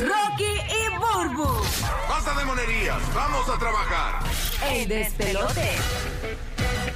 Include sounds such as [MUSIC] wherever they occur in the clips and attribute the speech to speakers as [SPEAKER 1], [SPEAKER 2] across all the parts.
[SPEAKER 1] Rocky y Burbu.
[SPEAKER 2] Basta de monerías, vamos a trabajar.
[SPEAKER 1] El despelote.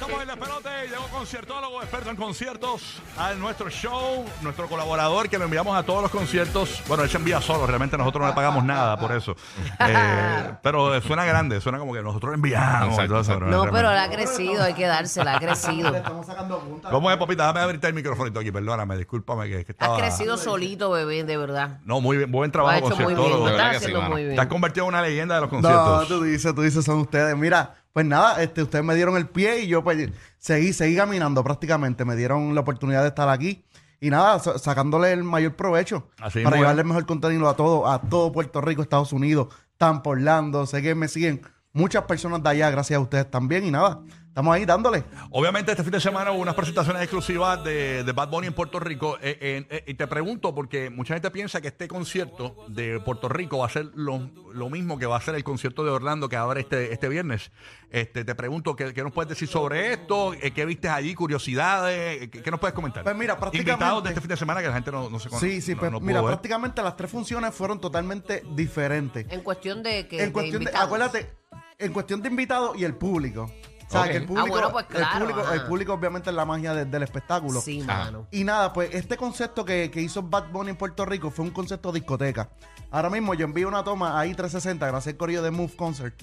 [SPEAKER 3] Estamos en el pelote, llegó conciertólogo, experto en conciertos, a nuestro show, nuestro colaborador que lo enviamos a todos los conciertos. Bueno, él se envía solo, realmente nosotros no le pagamos nada por eso. [LAUGHS] Eh, pero suena grande, suena como que nosotros lo enviamos. y todo eso,
[SPEAKER 4] No, pero la ha crecido, hay que dársela, ha crecido. [LAUGHS]
[SPEAKER 5] Estamos sacando.
[SPEAKER 3] ¿Cómo es, Popita? Dame abrirte el microfonito aquí, perdóname, discúlpame que, que
[SPEAKER 4] Has
[SPEAKER 3] estaba...
[SPEAKER 4] crecido solito, bebé, de verdad.
[SPEAKER 3] No, muy bien, buen
[SPEAKER 4] has
[SPEAKER 3] trabajo,
[SPEAKER 4] muy bien,
[SPEAKER 3] conciertólogo.
[SPEAKER 4] Estás
[SPEAKER 6] que sí,
[SPEAKER 4] haciendo
[SPEAKER 6] mano.
[SPEAKER 4] muy bien.
[SPEAKER 3] Te has convertido en una leyenda de los
[SPEAKER 5] No,
[SPEAKER 3] conciertos.
[SPEAKER 5] tú dices, tú dices, son ustedes. Mira, pues nada, este, ustedes me dieron el pie y yo pues seguí, seguí caminando prácticamente. Me dieron la oportunidad de estar aquí. Y nada, sa- sacándole el mayor provecho
[SPEAKER 3] Así
[SPEAKER 5] para llevarle el mejor contenido a todo, a todo Puerto Rico, Estados Unidos, Tampa, Orlando. Sé que me siguen muchas personas de allá, gracias a ustedes también. Y nada, estamos ahí dándole.
[SPEAKER 3] Obviamente este fin de semana hubo unas presentaciones exclusivas de, de Bad Bunny en Puerto Rico. Eh, eh, eh, y te pregunto, porque mucha gente piensa que este concierto de Puerto Rico va a ser lo, lo mismo que va a ser el concierto de Orlando que abre este, este viernes. Este, te pregunto, ¿qué, qué nos puedes decir sobre esto? Eh, ¿Qué viste allí? ¿Curiosidades? ¿Qué, qué nos puedes comentar?
[SPEAKER 5] Pues mira, prácticamente-
[SPEAKER 3] Invitados de este fin de semana que la gente no, no se conoce.
[SPEAKER 5] Sí, sí,
[SPEAKER 3] no-
[SPEAKER 5] pues
[SPEAKER 3] no
[SPEAKER 5] mira,
[SPEAKER 3] ver.
[SPEAKER 5] prácticamente las tres funciones fueron totalmente diferentes.
[SPEAKER 4] En cuestión de que.
[SPEAKER 5] en cuestión de, acuérdate, en cuestión de invitados y el público. O sea, que el
[SPEAKER 6] Ah,
[SPEAKER 4] bueno, pues
[SPEAKER 5] el público,
[SPEAKER 4] ajá.
[SPEAKER 5] el público obviamente es la magia de- del espectáculo.
[SPEAKER 4] Sí,
[SPEAKER 6] Ah.
[SPEAKER 4] mano.
[SPEAKER 5] Y nada, pues este concepto que, que hizo Bad Bunny en Puerto Rico fue un concepto discoteca. Ahora mismo yo envío una toma ahí 360, gracias al corrido de Move Concert.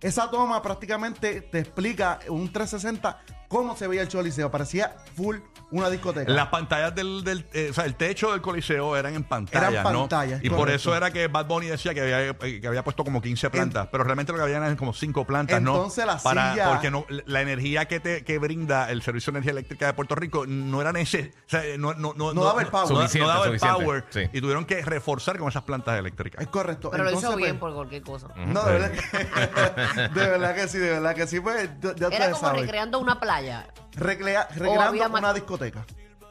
[SPEAKER 5] Esa toma prácticamente te explica un 360 cómo se veía el Choliseo. Parecía full una discoteca.
[SPEAKER 3] Las pantallas del, del eh, o sea, el techo del coliseo eran en pantalla,
[SPEAKER 5] Eran
[SPEAKER 3] ¿no?
[SPEAKER 5] pantallas,
[SPEAKER 3] Y por eso era que Bad Bunny decía que había, eh, que había puesto como 15 plantas, pero realmente lo que había eran como 5 plantas, ¿no?
[SPEAKER 5] Entonces, la
[SPEAKER 3] Para,
[SPEAKER 5] silla-
[SPEAKER 3] Porque no, la energía que te que brinda el Servicio de Energía Eléctrica de Puerto Rico no era necesaria, o sea, no, no, no,
[SPEAKER 5] No daba el power.
[SPEAKER 3] no- daba el
[SPEAKER 6] suficiente,
[SPEAKER 3] power
[SPEAKER 6] sí.
[SPEAKER 3] y tuvieron que reforzar con esas plantas eléctricas.
[SPEAKER 5] Es correcto.
[SPEAKER 4] Pero lo hizo
[SPEAKER 5] Entonces,
[SPEAKER 4] bien
[SPEAKER 5] pues,
[SPEAKER 4] por cualquier cosa.
[SPEAKER 5] No, de verdad, que, [LAUGHS] de verdad que sí, de verdad que sí. Pues ya
[SPEAKER 4] Era como recreando una playa.
[SPEAKER 5] Recrea-
[SPEAKER 4] había
[SPEAKER 5] recreando
[SPEAKER 4] más-
[SPEAKER 5] una discoteca.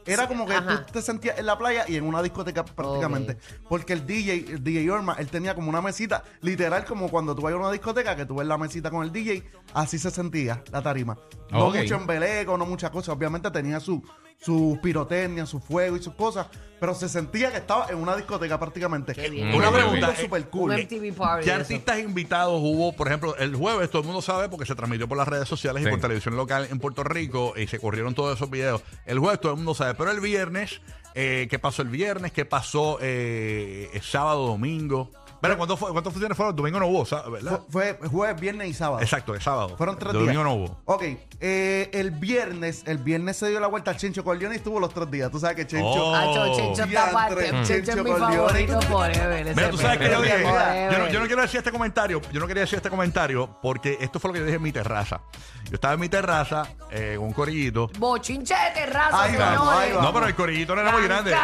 [SPEAKER 5] Era
[SPEAKER 4] Sí,
[SPEAKER 5] como que
[SPEAKER 4] ajá.
[SPEAKER 5] tú te sentías en la playa y en una discoteca prácticamente. Porque el DJ, el DJ Orma, él tenía como una mesita, literal como cuando tú vas a una discoteca, que tú ves la mesita con el DJ, así se sentía la tarima. No
[SPEAKER 6] Ok.
[SPEAKER 5] mucho embeleco, no muchas cosas. Obviamente tenía su, su pirotecnia, su fuego y sus cosas, pero se sentía que estaba en una discoteca prácticamente.
[SPEAKER 4] Qué bien.
[SPEAKER 3] Una
[SPEAKER 5] Un
[SPEAKER 3] pregunta,
[SPEAKER 5] super cool.
[SPEAKER 4] Un MTV party.
[SPEAKER 3] ¿Qué
[SPEAKER 4] eso.
[SPEAKER 3] artistas invitados hubo? Por ejemplo, el jueves todo el mundo sabe porque se transmitió por las redes sociales y
[SPEAKER 6] Sí.
[SPEAKER 3] por televisión local en Puerto Rico y se corrieron todos esos videos. El jueves todo el mundo sabe, pero el viernes, eh, ¿qué pasó el viernes? ¿Qué pasó eh, el sábado, domingo? Pero ¿cuántos fue- ¿cuántas funciones fueron? Domingo no hubo, sa- ¿verdad?
[SPEAKER 5] Fue, fue jueves, viernes y sábado.
[SPEAKER 3] Exacto, el sábado.
[SPEAKER 5] Fueron tres
[SPEAKER 3] Domingo
[SPEAKER 5] días.
[SPEAKER 3] no hubo.
[SPEAKER 5] Ok, eh, el viernes, el viernes se dio la vuelta al Chencho Corleone y estuvo los tres días. Tú sabes que Chencho.
[SPEAKER 3] Oh.
[SPEAKER 4] Acho, Chencho está
[SPEAKER 5] Diantre,
[SPEAKER 4] aparte. Chencho es
[SPEAKER 5] Chencho
[SPEAKER 4] mi favorito
[SPEAKER 5] Leone.
[SPEAKER 4] forever. ese
[SPEAKER 3] Mira, tú sabes que yo dije,
[SPEAKER 4] Forever.
[SPEAKER 3] yo no, yo no quiero decir este comentario, yo no quería decir este comentario porque esto fue lo que yo dije en mi terraza. Yo estaba en mi terraza eh, con un corillito.
[SPEAKER 4] Bochinche de terraza,
[SPEAKER 5] Ahí vamos,
[SPEAKER 4] señores.
[SPEAKER 5] ahí vamos.
[SPEAKER 3] No, pero el corillito no era muy grande.
[SPEAKER 4] Can,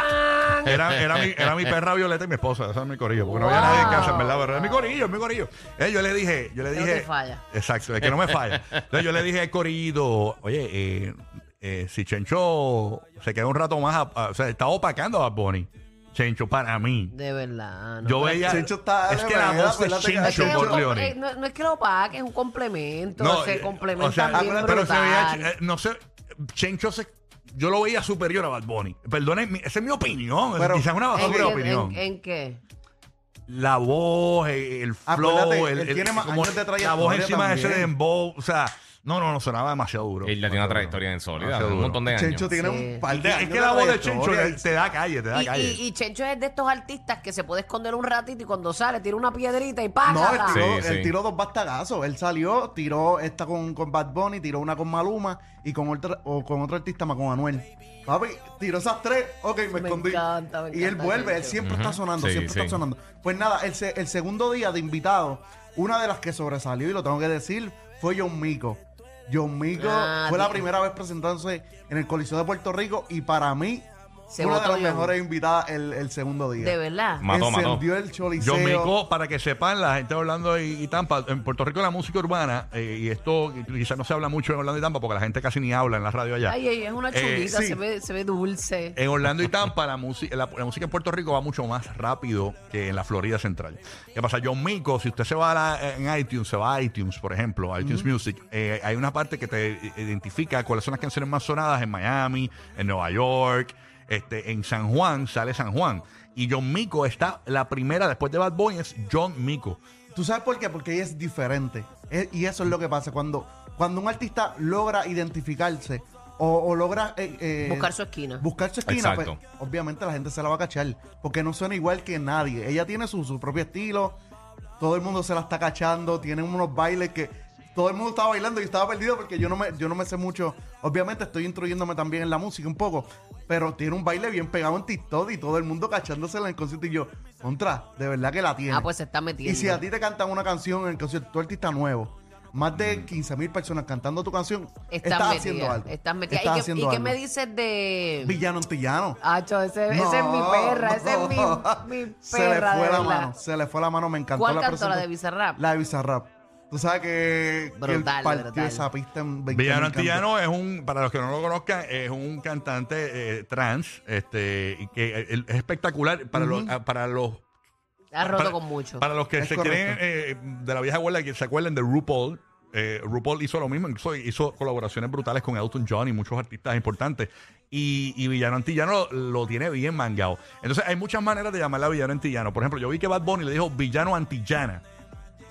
[SPEAKER 4] can.
[SPEAKER 3] Era, era, mi, era mi perra Violeta y mi esposa, ese es mi corillo, porque no había nadie casa, en verdad, pero era mi corillo, es mi corillo. Eh, yo le dije, yo le
[SPEAKER 4] Que no
[SPEAKER 3] dije.
[SPEAKER 4] te falla.
[SPEAKER 3] Exacto, es que no me falla. [LAUGHS] Entonces yo le dije al corillito, oye, eh, eh, si Chencho se queda un rato más, a- a- o sea, está opacando a Bad Bunny. Chencho, para mí.
[SPEAKER 4] De verdad. no,
[SPEAKER 3] Yo veía.
[SPEAKER 5] Chencho está
[SPEAKER 3] es que la
[SPEAKER 5] verdad,
[SPEAKER 3] voz de
[SPEAKER 5] acuérdate que-
[SPEAKER 4] Es que
[SPEAKER 3] Chencho
[SPEAKER 4] es un-
[SPEAKER 3] Corleone.
[SPEAKER 4] eh, no, no es que lo pague, es un complemento. se
[SPEAKER 3] eh,
[SPEAKER 4] complementan
[SPEAKER 3] o sea,
[SPEAKER 4] bien
[SPEAKER 3] pero se veía, eh, no sé, Chencho se, yo lo veía superior a Bad Bunny. Perdone, mi- esa es mi opinión.
[SPEAKER 5] Pero-
[SPEAKER 3] quizás una
[SPEAKER 4] ¿En,
[SPEAKER 3] basura de
[SPEAKER 4] qué,
[SPEAKER 3] opinión.
[SPEAKER 4] en- en qué?
[SPEAKER 3] La voz, el flow,
[SPEAKER 5] Acuérdate,
[SPEAKER 3] el,
[SPEAKER 5] él
[SPEAKER 3] el-
[SPEAKER 5] tiene más
[SPEAKER 3] como
[SPEAKER 5] años de
[SPEAKER 3] la voz encima de ese
[SPEAKER 5] también.
[SPEAKER 3] dembow, o sea, no, no, no, sonaba demasiado duro.
[SPEAKER 6] Él ya tiene una trayectoria en sólida,
[SPEAKER 3] Demasiado
[SPEAKER 6] un
[SPEAKER 3] duro.
[SPEAKER 6] montón de años.
[SPEAKER 5] Chencho tiene
[SPEAKER 4] Sí.
[SPEAKER 5] un par de
[SPEAKER 3] Es
[SPEAKER 5] años
[SPEAKER 3] que la voz de Chencho
[SPEAKER 5] trayectoria.
[SPEAKER 3] te da calle, te da
[SPEAKER 4] Y,
[SPEAKER 3] calle.
[SPEAKER 4] y, y Chencho es de estos artistas que se puede esconder un ratito y cuando sale tira una piedrita y
[SPEAKER 5] No,
[SPEAKER 4] ¡págata!
[SPEAKER 5] él tiró,
[SPEAKER 6] Sí,
[SPEAKER 5] él
[SPEAKER 6] sí.
[SPEAKER 5] tiró dos bastagazos. Él salió, tiró esta con, con Bad Bunny, tiró una con Maluma y con otro, o con otro artista más con Anuel. Papi, tiró esas tres, ok, me,
[SPEAKER 4] Me
[SPEAKER 5] escondí.
[SPEAKER 4] encanta, me
[SPEAKER 5] y él vuelve, él siempre está sonando,
[SPEAKER 6] Sí,
[SPEAKER 5] siempre
[SPEAKER 6] sí.
[SPEAKER 5] está sonando. Pues nada, el, se- el segundo día de invitado, una de las que sobresalió, y lo tengo que decir, fue John Mico. John Mico
[SPEAKER 4] Ah,
[SPEAKER 5] fue la primera vez presentándose en el Coliseo de Puerto Rico y para mí
[SPEAKER 4] Se
[SPEAKER 5] una de las mejores invitadas el, el segundo día.
[SPEAKER 4] De verdad.
[SPEAKER 6] Mató, mató.
[SPEAKER 5] Encendió el Choliseo.
[SPEAKER 3] John Mico, para que sepan, la gente de Orlando y, y Tampa, en Puerto Rico la música urbana, eh, y esto quizás no se habla mucho en Orlando y Tampa porque la gente casi ni habla en la radio allá.
[SPEAKER 4] Ay, ay, es una
[SPEAKER 3] Eh,
[SPEAKER 4] chulita,
[SPEAKER 5] sí.
[SPEAKER 4] se, ve, se ve dulce.
[SPEAKER 3] En Orlando y Tampa la, música la, la música en Puerto Rico va mucho más rápido que en la Florida Central. ¿Qué pasa? John Mico, si usted se va a la- en iTunes, se va a iTunes, por ejemplo, iTunes Music, eh, hay una parte que te identifica cuáles son las canciones más sonadas en Miami, en Nueva York, este, en San Juan, sale San Juan. Y John Mico está la primera después de Bad Bunny, es John Mico.
[SPEAKER 5] ¿Tú sabes por qué? Porque ella es diferente. Y eso es lo que pasa. Cuando, cuando un artista logra identificarse o, o logra... eh, eh,
[SPEAKER 4] Buscar su esquina.
[SPEAKER 5] Buscar su esquina, pues, obviamente la gente se la va a cachar. Porque no suena igual que nadie. Ella tiene su, su propio estilo. Todo el mundo se la está cachando. Tiene unos bailes que... Todo el mundo estaba bailando y yo estaba perdido porque yo no me, yo no me sé mucho. Obviamente estoy instruyéndome también en la música un poco. Pero tiene un baile bien pegado en TikTok y todo el mundo cachándosela en el concierto. Y yo, contra, de verdad que la tiene.
[SPEAKER 4] Ah, pues se está metiendo.
[SPEAKER 5] Y si a ti te cantan una canción en el concierto, tu artista nuevo, más de
[SPEAKER 3] Mm.
[SPEAKER 5] 15 mil personas cantando tu canción,
[SPEAKER 4] Estás
[SPEAKER 5] estás
[SPEAKER 4] metida,
[SPEAKER 5] haciendo algo.
[SPEAKER 4] Estás metida.
[SPEAKER 5] Estás
[SPEAKER 4] ¿Y, qué,
[SPEAKER 5] haciendo
[SPEAKER 4] y qué me dices de...?
[SPEAKER 5] Villano antillano.
[SPEAKER 4] Acho, ese,
[SPEAKER 5] No,
[SPEAKER 4] ese es mi perra, ese es mi, mi perra,
[SPEAKER 5] Se le
[SPEAKER 4] de
[SPEAKER 5] fue la mano, se le fue la mano, me encantó
[SPEAKER 4] ¿Cuál
[SPEAKER 5] la
[SPEAKER 4] cantó? ¿La de Bizarrap?
[SPEAKER 5] La de Bizarrap. Tú sabes que, que él
[SPEAKER 4] Brutal,
[SPEAKER 5] partió
[SPEAKER 4] brutal.
[SPEAKER 5] esa pista en 20
[SPEAKER 3] Villano
[SPEAKER 5] mil cantos.
[SPEAKER 3] Antillano es un, para los que no lo conozcan, es un cantante eh, trans, este, y que eh, es espectacular para los, ah, para los
[SPEAKER 4] Ha roto
[SPEAKER 3] para,
[SPEAKER 4] con mucho.
[SPEAKER 3] Para los que
[SPEAKER 5] Es
[SPEAKER 3] se
[SPEAKER 5] correcto.
[SPEAKER 3] creen eh, de la vieja guardia, que se acuerden de RuPaul. eh, RuPaul hizo lo mismo, incluso hizo colaboraciones brutales con Elton John y muchos artistas importantes. Y, y Villano Antillano lo, lo tiene bien mangado. Entonces, hay muchas maneras de llamarla Villano Antillano. Por ejemplo, yo vi que Bad Bunny le dijo Villano Antillana.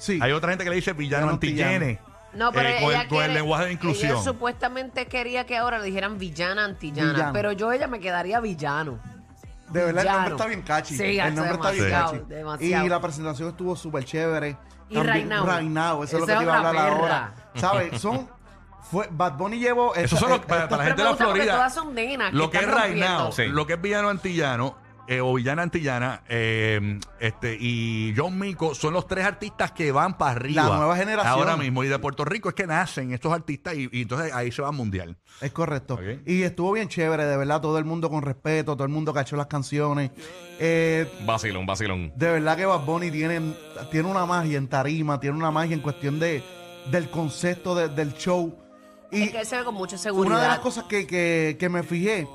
[SPEAKER 5] Sí.
[SPEAKER 3] Hay otra gente que le dice Villano
[SPEAKER 5] Villano
[SPEAKER 3] Antillane.
[SPEAKER 4] No, pero
[SPEAKER 3] eh, con,
[SPEAKER 4] ella
[SPEAKER 3] el, con el
[SPEAKER 4] quiere-
[SPEAKER 3] lenguaje de inclusión.
[SPEAKER 4] Ella supuestamente quería que ahora le dijeran villana antillana,
[SPEAKER 5] Villano.
[SPEAKER 4] pero yo ella me quedaría villano.
[SPEAKER 5] De verdad, el
[SPEAKER 4] Villano.
[SPEAKER 5] nombre está bien catchy.
[SPEAKER 4] Sí,
[SPEAKER 5] el nombre está bien
[SPEAKER 4] demasiado,
[SPEAKER 5] catchy.
[SPEAKER 4] demasiado.
[SPEAKER 5] Y la presentación estuvo súper chévere.
[SPEAKER 4] Y. Right Now,
[SPEAKER 5] eso es lo
[SPEAKER 4] Esa
[SPEAKER 5] que te
[SPEAKER 4] es
[SPEAKER 5] iba a
[SPEAKER 4] otra
[SPEAKER 5] hablar
[SPEAKER 4] perra.
[SPEAKER 5] ahora. ¿Sabes? Son... Fue, Bad Bunny llevó...
[SPEAKER 3] Eso
[SPEAKER 5] esta-
[SPEAKER 3] son los-
[SPEAKER 5] esta-
[SPEAKER 3] para, para la gente de la
[SPEAKER 4] gusta porque
[SPEAKER 3] Florida.
[SPEAKER 4] todas son nenas que
[SPEAKER 3] Lo que es right now,
[SPEAKER 4] rompiendo.
[SPEAKER 6] Sí.
[SPEAKER 3] lo que es villano antillano eh, o villana antillana eh, este y John Mico son los tres artistas que van para arriba.
[SPEAKER 5] La nueva generación.
[SPEAKER 3] Ahora mismo. Y de Puerto Rico es que nacen estos artistas y, y entonces ahí se va al mundial.
[SPEAKER 5] Es correcto. Y estuvo bien chévere, de verdad, todo el mundo con respeto, todo el mundo cachó las canciones. Eh,
[SPEAKER 6] Vacilón, vacilón.
[SPEAKER 5] de verdad que Bad Bunny tiene, tiene una magia en tarima, tiene una magia en cuestión de, del concepto de- del show. Y
[SPEAKER 4] Es que él se ve con mucha
[SPEAKER 5] una de las
[SPEAKER 4] seguridad.
[SPEAKER 5] cosas que, que- que me fijé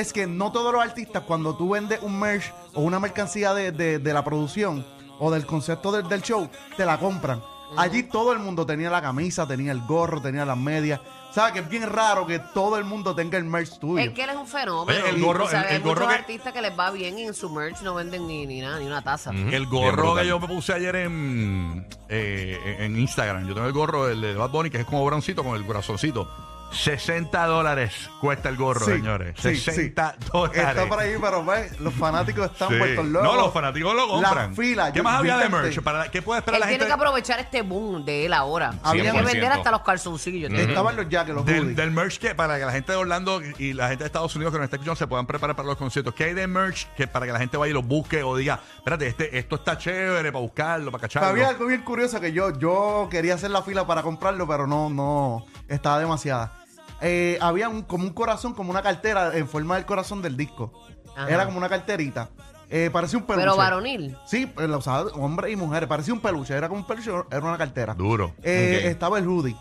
[SPEAKER 5] es que no todos los artistas, cuando tú vendes un merch o una mercancía de, de- de la producción o del concepto del- del show, te la compran. Allí todo el mundo tenía la camisa, tenía el gorro, tenía las medias. ¿Sabes? Que es bien raro que todo el mundo tenga el merch tuyo.
[SPEAKER 4] Es que él es un fenómeno.
[SPEAKER 3] Oye, el gorro-
[SPEAKER 4] O sea,
[SPEAKER 3] el-
[SPEAKER 4] hay
[SPEAKER 3] gorro
[SPEAKER 4] muchos
[SPEAKER 3] que-
[SPEAKER 4] artistas que les va bien y en su merch no venden ni, ni nada, ni una taza.
[SPEAKER 3] El gorro que yo me puse ayer en, eh, en Instagram. Yo tengo el gorro el de Bad Bunny que es como broncito con el corazoncito. 60 dólares cuesta el gorro,
[SPEAKER 5] Sí,
[SPEAKER 3] señores.
[SPEAKER 5] sí,
[SPEAKER 3] 60
[SPEAKER 5] sí.
[SPEAKER 3] dólares.
[SPEAKER 5] Está por ahí, pero ves, los fanáticos están
[SPEAKER 3] Sí.
[SPEAKER 5] vueltos locos.
[SPEAKER 3] No, los fanáticos lo compran.
[SPEAKER 5] La fila.
[SPEAKER 3] ¿Qué
[SPEAKER 5] yo-
[SPEAKER 3] más había de merch? ¿Para, ¿Qué puede esperar
[SPEAKER 4] Él
[SPEAKER 3] la
[SPEAKER 4] tiene
[SPEAKER 3] gente?
[SPEAKER 4] que aprovechar este boom de él ahora.
[SPEAKER 5] Había
[SPEAKER 4] Tiene que
[SPEAKER 6] 100%.
[SPEAKER 4] vender hasta los calzoncillos.
[SPEAKER 5] Estaban los jackets, los
[SPEAKER 3] Del,
[SPEAKER 5] hoodies.
[SPEAKER 3] del merch que para que la gente de Orlando y la gente de Estados Unidos que nos está escuchando se puedan preparar para los conciertos. ¿Qué hay de merch que para que la gente vaya y lo busque o diga, espérate, este, esto está chévere para buscarlo, para cacharlo?
[SPEAKER 5] Había algo bien curioso que yo, yo quería hacer la fila para comprarlo, pero no, no, estaba demasiada. Eh, había un, como un corazón, como una cartera en forma del corazón del disco.
[SPEAKER 4] Ajá.
[SPEAKER 5] Era como una carterita. Eh, parecía un peluche.
[SPEAKER 4] Pero varonil.
[SPEAKER 5] Sí, eh, lo usaba hombres y mujeres. Parecía un peluche. Era como un peluche, era una cartera.
[SPEAKER 3] Duro.
[SPEAKER 5] Eh. Estaba el hoodie,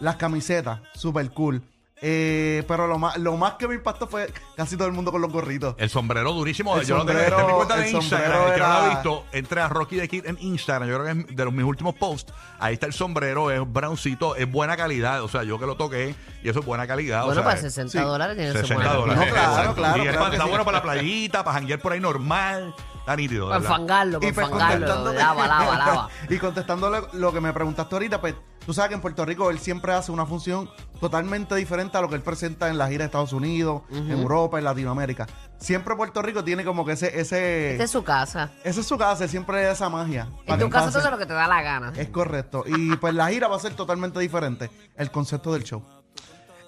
[SPEAKER 5] las camisetas, super cool. Eh, pero lo más, lo más que me impactó fue casi todo el mundo con los gorritos.
[SPEAKER 3] El sombrero durísimo.
[SPEAKER 5] El
[SPEAKER 3] yo lo tengo
[SPEAKER 5] sombrero-
[SPEAKER 3] en mi cuenta de
[SPEAKER 5] el
[SPEAKER 3] Instagram.
[SPEAKER 5] sombrero
[SPEAKER 3] El que no lo ha
[SPEAKER 5] era-
[SPEAKER 3] visto, entre a Rocky de Kid en Instagram. Yo creo que es de los mis últimos posts. Ahí está el sombrero, es browncito, es buena calidad. O sea, yo que lo toqué y eso es buena calidad. o
[SPEAKER 4] Bueno,
[SPEAKER 3] sea,
[SPEAKER 4] para 60
[SPEAKER 5] sí,
[SPEAKER 4] dólares tiene que ser
[SPEAKER 3] 60
[SPEAKER 4] buena
[SPEAKER 3] dólares.
[SPEAKER 5] No, claro,
[SPEAKER 3] Exacto.
[SPEAKER 5] claro,
[SPEAKER 3] Y es
[SPEAKER 5] claro
[SPEAKER 3] pa-
[SPEAKER 5] que
[SPEAKER 3] está
[SPEAKER 5] sí.
[SPEAKER 3] bueno para la playita, para janguear por ahí normal. Está nítido.
[SPEAKER 4] Para
[SPEAKER 3] ¿verdad?
[SPEAKER 4] enfangarlo, para
[SPEAKER 5] pues
[SPEAKER 4] enfangarlo.
[SPEAKER 5] contestándole-
[SPEAKER 4] Lava, lava, lava. [LAUGHS]
[SPEAKER 5] y contestando lo, lo que me preguntaste ahorita, pues tú sabes que en Puerto Rico él siempre hace una función totalmente diferente a lo que él presenta en la gira de Estados Unidos, en Europa, en Latinoamérica. Siempre Puerto Rico tiene como que ese, ese,
[SPEAKER 4] Esta es su casa.
[SPEAKER 5] esa es su casa, siempre es esa magia.
[SPEAKER 4] En tu casa tú haces lo que te da la gana.
[SPEAKER 5] Es correcto. Y pues la gira va a ser totalmente diferente, el concepto del show.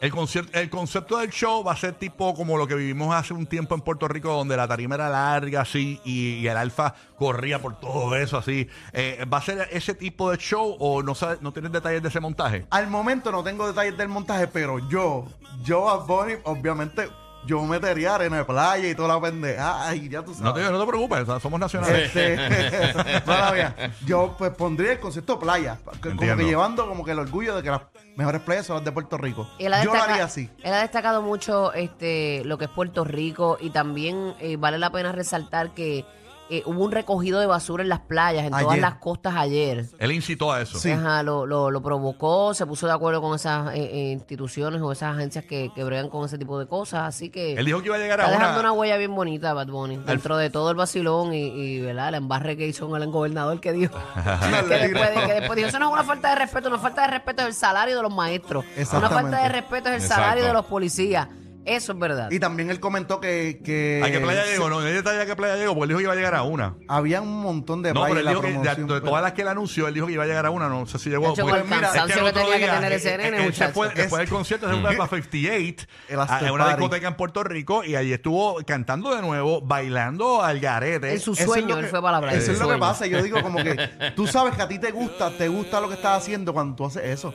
[SPEAKER 3] El, el concepto del show va a ser tipo como lo que vivimos hace un tiempo en Puerto Rico, donde la tarima era larga así y, y el alfa corría por todo eso así. Eh, ¿Va a ser ese tipo de show o no sabes, no tienes detalles de ese montaje?
[SPEAKER 5] Al momento no tengo detalles del montaje, pero yo, yo a Bonnie, obviamente, yo metería arena de playa y toda la pendeja. Ay, ya tú sabes.
[SPEAKER 3] No te, no te preocupes, o sea, somos nacionales.
[SPEAKER 5] Este, [LAUGHS] yo pues pondría el concepto playa, que- como
[SPEAKER 3] Entiendo.
[SPEAKER 5] que llevando como que el orgullo de que las mejores playas son las de Puerto Rico.
[SPEAKER 4] Él ha,
[SPEAKER 5] Yo lo
[SPEAKER 4] destaca-
[SPEAKER 5] haría así.
[SPEAKER 4] él ha destacado mucho este lo que es Puerto Rico y también eh, vale la pena resaltar que eh, hubo un recogido de basura en las playas, en todas
[SPEAKER 5] Ayer.
[SPEAKER 4] las costas ayer.
[SPEAKER 3] Él incitó a eso.
[SPEAKER 5] Sí.
[SPEAKER 4] Ajá, lo, lo, lo provocó, se puso de acuerdo con esas eh, eh, instituciones o esas agencias que, que bregan con ese tipo de cosas, así que
[SPEAKER 3] Él dijo que iba a llegar a
[SPEAKER 4] está
[SPEAKER 3] una...
[SPEAKER 4] dejando una huella bien bonita Bad Bunny, dentro de todo el vacilón y, y ¿verdad? el embarre que hizo con el gobernador que dijo, [LAUGHS] que, después, de- que después dijo, eso no es una falta de respeto, una falta de respeto es el salario de los maestros, una falta de respeto es el
[SPEAKER 6] Exacto.
[SPEAKER 4] salario de los policías, eso es verdad.
[SPEAKER 5] Y también él comentó que, que
[SPEAKER 3] ¿A qué playa llegó? No, hay detalle a qué playa llegó, porque él dijo que iba a llegar a una.
[SPEAKER 5] había un montón de
[SPEAKER 3] No,
[SPEAKER 5] playas
[SPEAKER 3] pero
[SPEAKER 5] en
[SPEAKER 3] él
[SPEAKER 5] la
[SPEAKER 3] dijo que de,
[SPEAKER 5] promoción.
[SPEAKER 3] de
[SPEAKER 5] pero-
[SPEAKER 3] todas las que él anunció, él dijo que iba a llegar a una. No sé si llegó.
[SPEAKER 4] De hecho,
[SPEAKER 3] porque-
[SPEAKER 4] con el
[SPEAKER 3] es
[SPEAKER 4] cansancio
[SPEAKER 3] el
[SPEAKER 4] que
[SPEAKER 3] otro
[SPEAKER 4] tenía que tener ese nene,
[SPEAKER 3] él se
[SPEAKER 4] muchacho.
[SPEAKER 3] fue- después del concierto, se fue para 58,
[SPEAKER 5] El
[SPEAKER 3] a,
[SPEAKER 5] after
[SPEAKER 3] a una
[SPEAKER 5] party.
[SPEAKER 3] discoteca en Puerto Rico, y allí estuvo cantando de nuevo, bailando al garete.
[SPEAKER 4] En su
[SPEAKER 5] Eso es
[SPEAKER 4] sueño,
[SPEAKER 5] lo
[SPEAKER 4] él
[SPEAKER 5] que-
[SPEAKER 4] fue para la playa.
[SPEAKER 5] Eso
[SPEAKER 4] en
[SPEAKER 5] es
[SPEAKER 4] su
[SPEAKER 5] lo que
[SPEAKER 4] sueño.
[SPEAKER 5] pasa. Yo digo como que [LAUGHS] tú sabes que a ti te gusta, te gusta lo que estás haciendo cuando tú haces eso.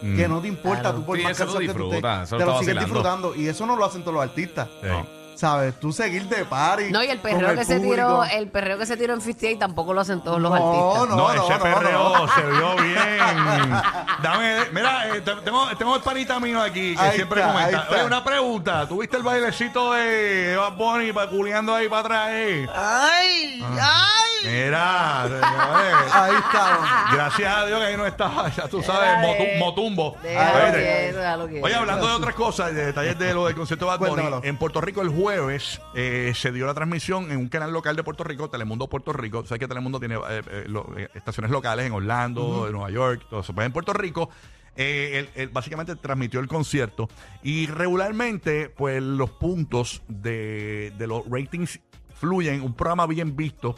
[SPEAKER 5] Que no te importa,
[SPEAKER 4] Claro.
[SPEAKER 5] tú por
[SPEAKER 6] Sí,
[SPEAKER 5] más que tú
[SPEAKER 6] eso
[SPEAKER 5] te
[SPEAKER 6] lo
[SPEAKER 5] sigues disfrutando. Y eso no lo hacen todos los artistas.
[SPEAKER 3] Sí.
[SPEAKER 6] No.
[SPEAKER 5] ¿Sabes? Tú seguir de party.
[SPEAKER 4] No, y el
[SPEAKER 5] con
[SPEAKER 4] perreo
[SPEAKER 5] el
[SPEAKER 4] que se tiró, el perreo que se tiró en 58 tampoco lo hacen todos los
[SPEAKER 5] No,
[SPEAKER 4] artistas.
[SPEAKER 3] No,
[SPEAKER 5] no,
[SPEAKER 3] ese
[SPEAKER 5] no,
[SPEAKER 3] perreo
[SPEAKER 5] no.
[SPEAKER 3] se vio bien. Dame, mira, eh, te- tengo, tengo el panita mío aquí que
[SPEAKER 5] Ahí
[SPEAKER 3] siempre
[SPEAKER 5] está,
[SPEAKER 3] comenta.
[SPEAKER 5] está.
[SPEAKER 3] Oye, una pregunta. ¿Tuviste el bailecito de Bad Bunny pa- culeando ahí para atrás? eh?
[SPEAKER 4] ¡Ay! ¡Ay!
[SPEAKER 3] Mira, señores.
[SPEAKER 5] Ahí está.
[SPEAKER 3] Gracias a Dios que ahí no estaba, [LAUGHS] ya tú sabes, motu- motumbo.
[SPEAKER 4] Déjalo
[SPEAKER 3] Oíste.
[SPEAKER 4] quieto, déjalo quieto.
[SPEAKER 3] Oye, hablando de otras cosas, de detalles de lo del concierto de Bad Bunny,
[SPEAKER 5] Cuéntamelo.
[SPEAKER 3] en Puerto Rico el jueves eh, se dio la transmisión en un canal local de Puerto Rico, Telemundo Puerto Rico. Sabes que Telemundo tiene eh, eh, lo- eh, estaciones locales en Orlando, en Nueva York, todo eso. Pues en Puerto Rico, eh, él- él básicamente transmitió el concierto y regularmente, pues los puntos de, de los ratings fluyen. Un programa bien visto.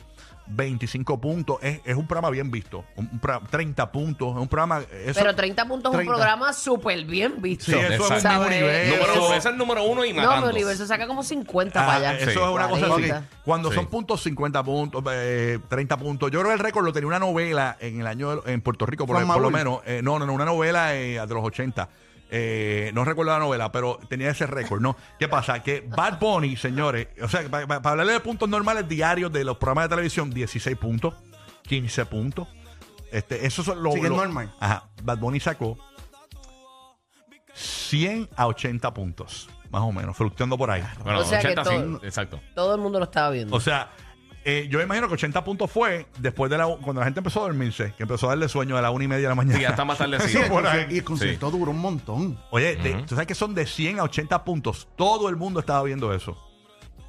[SPEAKER 3] 25 puntos, es, es un programa bien visto. Un, un programa- 30 puntos, es un programa. Eso,
[SPEAKER 4] Pero 30 puntos es un
[SPEAKER 5] 30.
[SPEAKER 4] programa súper bien visto.
[SPEAKER 3] Sí, eso es un
[SPEAKER 6] Exacto.
[SPEAKER 3] universo.
[SPEAKER 6] Número uno, ese es el número uno y
[SPEAKER 4] No,
[SPEAKER 6] matando.
[SPEAKER 4] mi universo saca como 50
[SPEAKER 3] Ah,
[SPEAKER 4] para allá.
[SPEAKER 3] Eso
[SPEAKER 6] Sí.
[SPEAKER 3] es una cosa así.
[SPEAKER 4] 40.
[SPEAKER 3] Cuando
[SPEAKER 6] Sí.
[SPEAKER 3] son puntos, 50 puntos, eh, 30 puntos. Yo creo que el récord lo tenía una novela en el año de- en Puerto Rico, por,
[SPEAKER 5] Juan
[SPEAKER 3] por lo menos. Eh, no, no, no, una novela eh, de los 80. Eh, no recuerdo la novela, pero tenía ese récord, ¿no? ¿Qué pasa? Que Bad Bunny, señores, o sea, para, hablarle de puntos normales diarios de los programas de televisión, 16 puntos, 15 puntos. Este, esos son los.
[SPEAKER 5] Sí, que es normal.
[SPEAKER 3] Ajá. Bad Bunny sacó 100 a 80 puntos, más o menos, fluctuando por ahí.
[SPEAKER 6] Bueno,
[SPEAKER 4] O sea que
[SPEAKER 6] 80 sí,
[SPEAKER 4] todo-
[SPEAKER 6] exacto.
[SPEAKER 4] Todo el mundo lo estaba viendo.
[SPEAKER 3] O sea, eh, yo imagino que 80 puntos fue después de la cuando la gente empezó a dormirse, que empezó a darle sueño a la una y media de la mañana.
[SPEAKER 6] Sí, ya está más [LAUGHS]
[SPEAKER 5] Sí, el
[SPEAKER 3] ahí.
[SPEAKER 5] concierto- y el concierto duró un montón.
[SPEAKER 3] Oye, de- tú sabes que son de 100 a 80 puntos. Todo el mundo estaba viendo eso.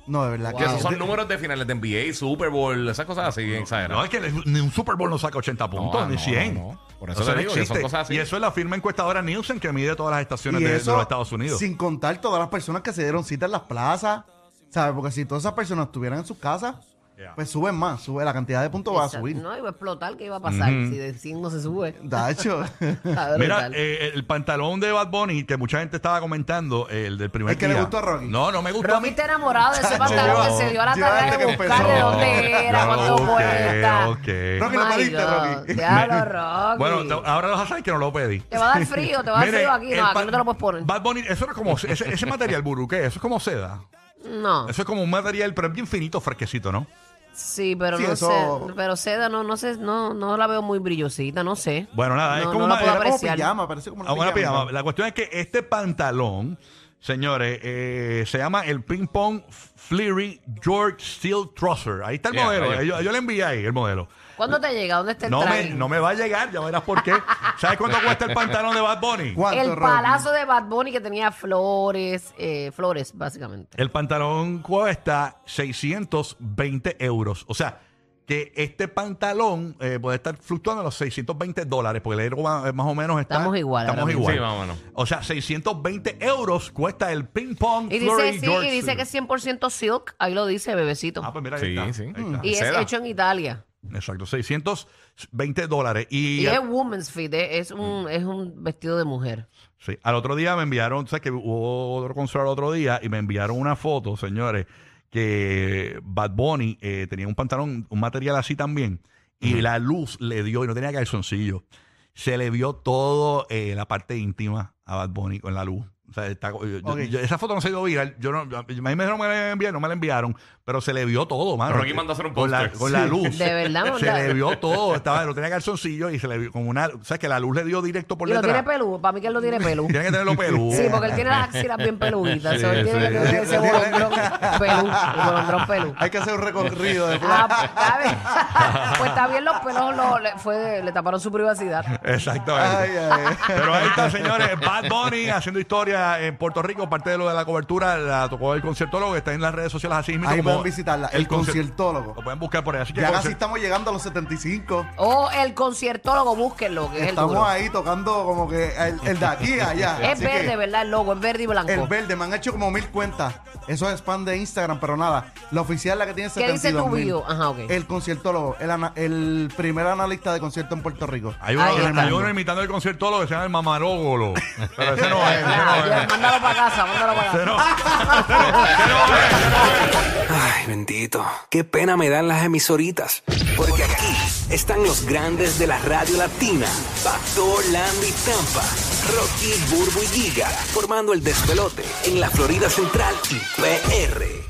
[SPEAKER 5] No, de verdad
[SPEAKER 4] Wow.
[SPEAKER 6] Que esos son números de finales de NBA, Super Bowl, esas cosas así,
[SPEAKER 3] No,
[SPEAKER 6] exageradas.
[SPEAKER 3] es que ni un Super Bowl no saca 80 puntos,
[SPEAKER 6] No,
[SPEAKER 3] ni
[SPEAKER 6] no,
[SPEAKER 3] 100.
[SPEAKER 6] no, no. Por eso
[SPEAKER 3] Eso
[SPEAKER 6] te
[SPEAKER 3] no
[SPEAKER 6] digo que son
[SPEAKER 3] existe.
[SPEAKER 6] cosas así.
[SPEAKER 3] Y eso es la firma encuestadora Nielsen que mide todas las estaciones
[SPEAKER 5] Y
[SPEAKER 3] de, de
[SPEAKER 5] eso,
[SPEAKER 3] los Estados Unidos.
[SPEAKER 5] Sin contar todas las personas que se dieron cita en las plazas. ¿Sabes? Porque si todas esas personas estuvieran en sus casas,
[SPEAKER 3] Yeah.
[SPEAKER 5] pues suben más. Sube, la cantidad de puntos va a
[SPEAKER 4] Exacto.
[SPEAKER 5] subir.
[SPEAKER 4] No, iba a explotar, ¿qué iba a pasar? Si de 100 no se sube.
[SPEAKER 5] Dacho. [LAUGHS]
[SPEAKER 4] Está [LAUGHS]
[SPEAKER 3] Mira,
[SPEAKER 4] brutal.
[SPEAKER 3] eh, el pantalón de Bad Bunny, que mucha gente estaba comentando, el del primer
[SPEAKER 5] Es que le
[SPEAKER 3] día.
[SPEAKER 5] gustó a Rocky.
[SPEAKER 3] No, no me gustó a
[SPEAKER 4] Rocky
[SPEAKER 3] mí.
[SPEAKER 4] está enamorado de ese pantalón que se dio a la
[SPEAKER 5] yo
[SPEAKER 4] tarea
[SPEAKER 5] desde
[SPEAKER 4] de
[SPEAKER 5] que
[SPEAKER 4] buscar de
[SPEAKER 5] empezó.
[SPEAKER 4] dónde era, cuánto
[SPEAKER 3] ok,
[SPEAKER 4] cuesta.
[SPEAKER 3] ok.
[SPEAKER 5] Rocky, ¿lo
[SPEAKER 4] My
[SPEAKER 5] pediste,
[SPEAKER 4] God.
[SPEAKER 5] Rocky? [LAUGHS]
[SPEAKER 4] Rocky.
[SPEAKER 3] Bueno, te- ahora vas a saber que no lo pedí.
[SPEAKER 4] Te va a dar frío, te va a dar
[SPEAKER 3] Mire,
[SPEAKER 4] frío aquí.
[SPEAKER 3] el
[SPEAKER 4] No, aquí no te lo puedes poner.
[SPEAKER 3] Bad Bunny, eso era como ese, ese material buru, ¿qué? Eso es como seda.
[SPEAKER 4] No.
[SPEAKER 3] Eso es como un material, pero es bien finito, fresquecito, ¿no?
[SPEAKER 4] Sí, pero
[SPEAKER 5] Sí,
[SPEAKER 4] no
[SPEAKER 5] eso-
[SPEAKER 4] sé. Pero seda no, no sé, no, no la veo muy brillosita, no sé.
[SPEAKER 3] Bueno, nada, es
[SPEAKER 4] No,
[SPEAKER 3] como
[SPEAKER 4] no la
[SPEAKER 3] una,
[SPEAKER 4] puedo
[SPEAKER 3] era como
[SPEAKER 4] apreciar.
[SPEAKER 5] pijama, parece como una
[SPEAKER 3] Ah,
[SPEAKER 5] pijama.
[SPEAKER 3] pijama. La cuestión es que este pantalón, señores, eh, se llama el Ping Pong Fleary George Steel Trouser. Ahí está el
[SPEAKER 6] Yeah,
[SPEAKER 3] modelo. Yo, yo le envié ahí el modelo.
[SPEAKER 4] ¿Cuándo te llega? ¿Dónde está el
[SPEAKER 3] No me,
[SPEAKER 4] traje?
[SPEAKER 3] no me va a llegar, ya verás por qué. [LAUGHS] ¿Sabes cuánto cuesta el pantalón de Bad Bunny?
[SPEAKER 5] ¿Cuánto,
[SPEAKER 4] el
[SPEAKER 5] Rocky?
[SPEAKER 4] palazo de Bad Bunny que tenía flores, eh, flores, básicamente.
[SPEAKER 3] El pantalón cuesta 620 euros. O sea, que este pantalón eh, puede estar fluctuando en los 620 dólares, porque el euro ma- más o menos está.
[SPEAKER 4] Estamos igual
[SPEAKER 3] Estamos
[SPEAKER 4] ahora mismo.
[SPEAKER 3] igual.
[SPEAKER 6] Sí, o.
[SPEAKER 3] O sea, 620 euros cuesta el ping pong.
[SPEAKER 4] Y
[SPEAKER 3] Flurry
[SPEAKER 4] dice, sí,
[SPEAKER 3] George
[SPEAKER 4] y dice que es 100% silk, ahí lo dice, bebecito.
[SPEAKER 3] Ah, pues mira, ahí
[SPEAKER 6] Sí,
[SPEAKER 3] está.
[SPEAKER 6] sí.
[SPEAKER 3] Ahí está.
[SPEAKER 4] y es
[SPEAKER 6] seda.
[SPEAKER 4] hecho en Italia.
[SPEAKER 3] Exacto, 620 dólares. Y,
[SPEAKER 4] Y es woman's fit, eh, es un, es un vestido de mujer.
[SPEAKER 3] sí, al otro día me enviaron, sabes que hubo otro concierto el otro día y me enviaron una foto, señores, que Bad Bunny eh, tenía un pantalón, un material así también, y la luz le dio, y no tenía calzoncillo, se le vio todo eh, la parte íntima a Bad Bunny con la luz. O sea, está- yo- yo-
[SPEAKER 5] Ok.
[SPEAKER 3] yo- esa foto no se dio viral. Yo no, a mí me dijeron que me la enviaron, no me la enviaron, pero se le vio todo, mano.
[SPEAKER 6] Rocky mandó a hacer un
[SPEAKER 3] con la,
[SPEAKER 6] póster.
[SPEAKER 3] con la
[SPEAKER 5] Sí.
[SPEAKER 3] luz.
[SPEAKER 4] De verdad,
[SPEAKER 3] Se
[SPEAKER 4] manda-
[SPEAKER 3] le vio todo. Estaba, no tenía calzoncillo y se le vio como una. O sea, que la luz le dio directo por
[SPEAKER 4] Y lo
[SPEAKER 3] detrás.
[SPEAKER 4] tiene peludo. Para mí que él lo tiene [LAUGHS] peludo.
[SPEAKER 3] Tiene que tenerlo peludo.
[SPEAKER 4] Sí, porque él tiene las axilas bien peluditas.
[SPEAKER 3] Sí,
[SPEAKER 4] so él tiene
[SPEAKER 3] sí.
[SPEAKER 4] que tener ese bolondrón pelú. El bolondrón pelú.
[SPEAKER 5] Hay que hacer un recorrido de
[SPEAKER 4] Ah, pues, está bien. [LAUGHS] pues está bien, los pelos lo- le, fue, le taparon su privacidad.
[SPEAKER 3] Exactamente.
[SPEAKER 5] Ay, ay.
[SPEAKER 3] Pero ahí está, señores. Bad Bunny haciendo historia en Puerto Rico. Parte de lo de la cobertura, la tocó el conciertólogo está en las redes sociales así mismo.
[SPEAKER 5] Ahí
[SPEAKER 3] como
[SPEAKER 5] pueden visitarla, el
[SPEAKER 3] concier-
[SPEAKER 5] conciertólogo.
[SPEAKER 3] Lo pueden buscar por ahí. Así que
[SPEAKER 5] Ya casi estamos llegando a los 75.
[SPEAKER 4] O el conciertólogo, búsquenlo, que es el
[SPEAKER 5] Estamos ahí tocando como que el, el de aquí allá.
[SPEAKER 4] Es
[SPEAKER 5] Así
[SPEAKER 4] verde, ¿verdad? El logo, es verde y blanco.
[SPEAKER 5] El verde, me han hecho como mil cuentas. Eso es spam de Instagram, pero nada. La oficial, la que tiene
[SPEAKER 4] ¿Qué dice
[SPEAKER 5] 72
[SPEAKER 4] tu? Ajá, ok.
[SPEAKER 5] El conciertólogo, el, ana- el primer analista de concierto en Puerto Rico.
[SPEAKER 3] Hay uno, hay uno imitando el conciertólogo que se llama el mamarógolo. [LAUGHS] Pero ese no es. Ese no es.
[SPEAKER 4] Mándalo [LAUGHS] para casa, mándalo para casa.
[SPEAKER 3] es.
[SPEAKER 7] Ay, bendito. Qué pena me dan las emisoritas. Porque aquí están los grandes de la radio latina. Pastor, Landy, Tampa. Rocky, Burbu y Giga. Formando el despelote en la Florida Central y PR.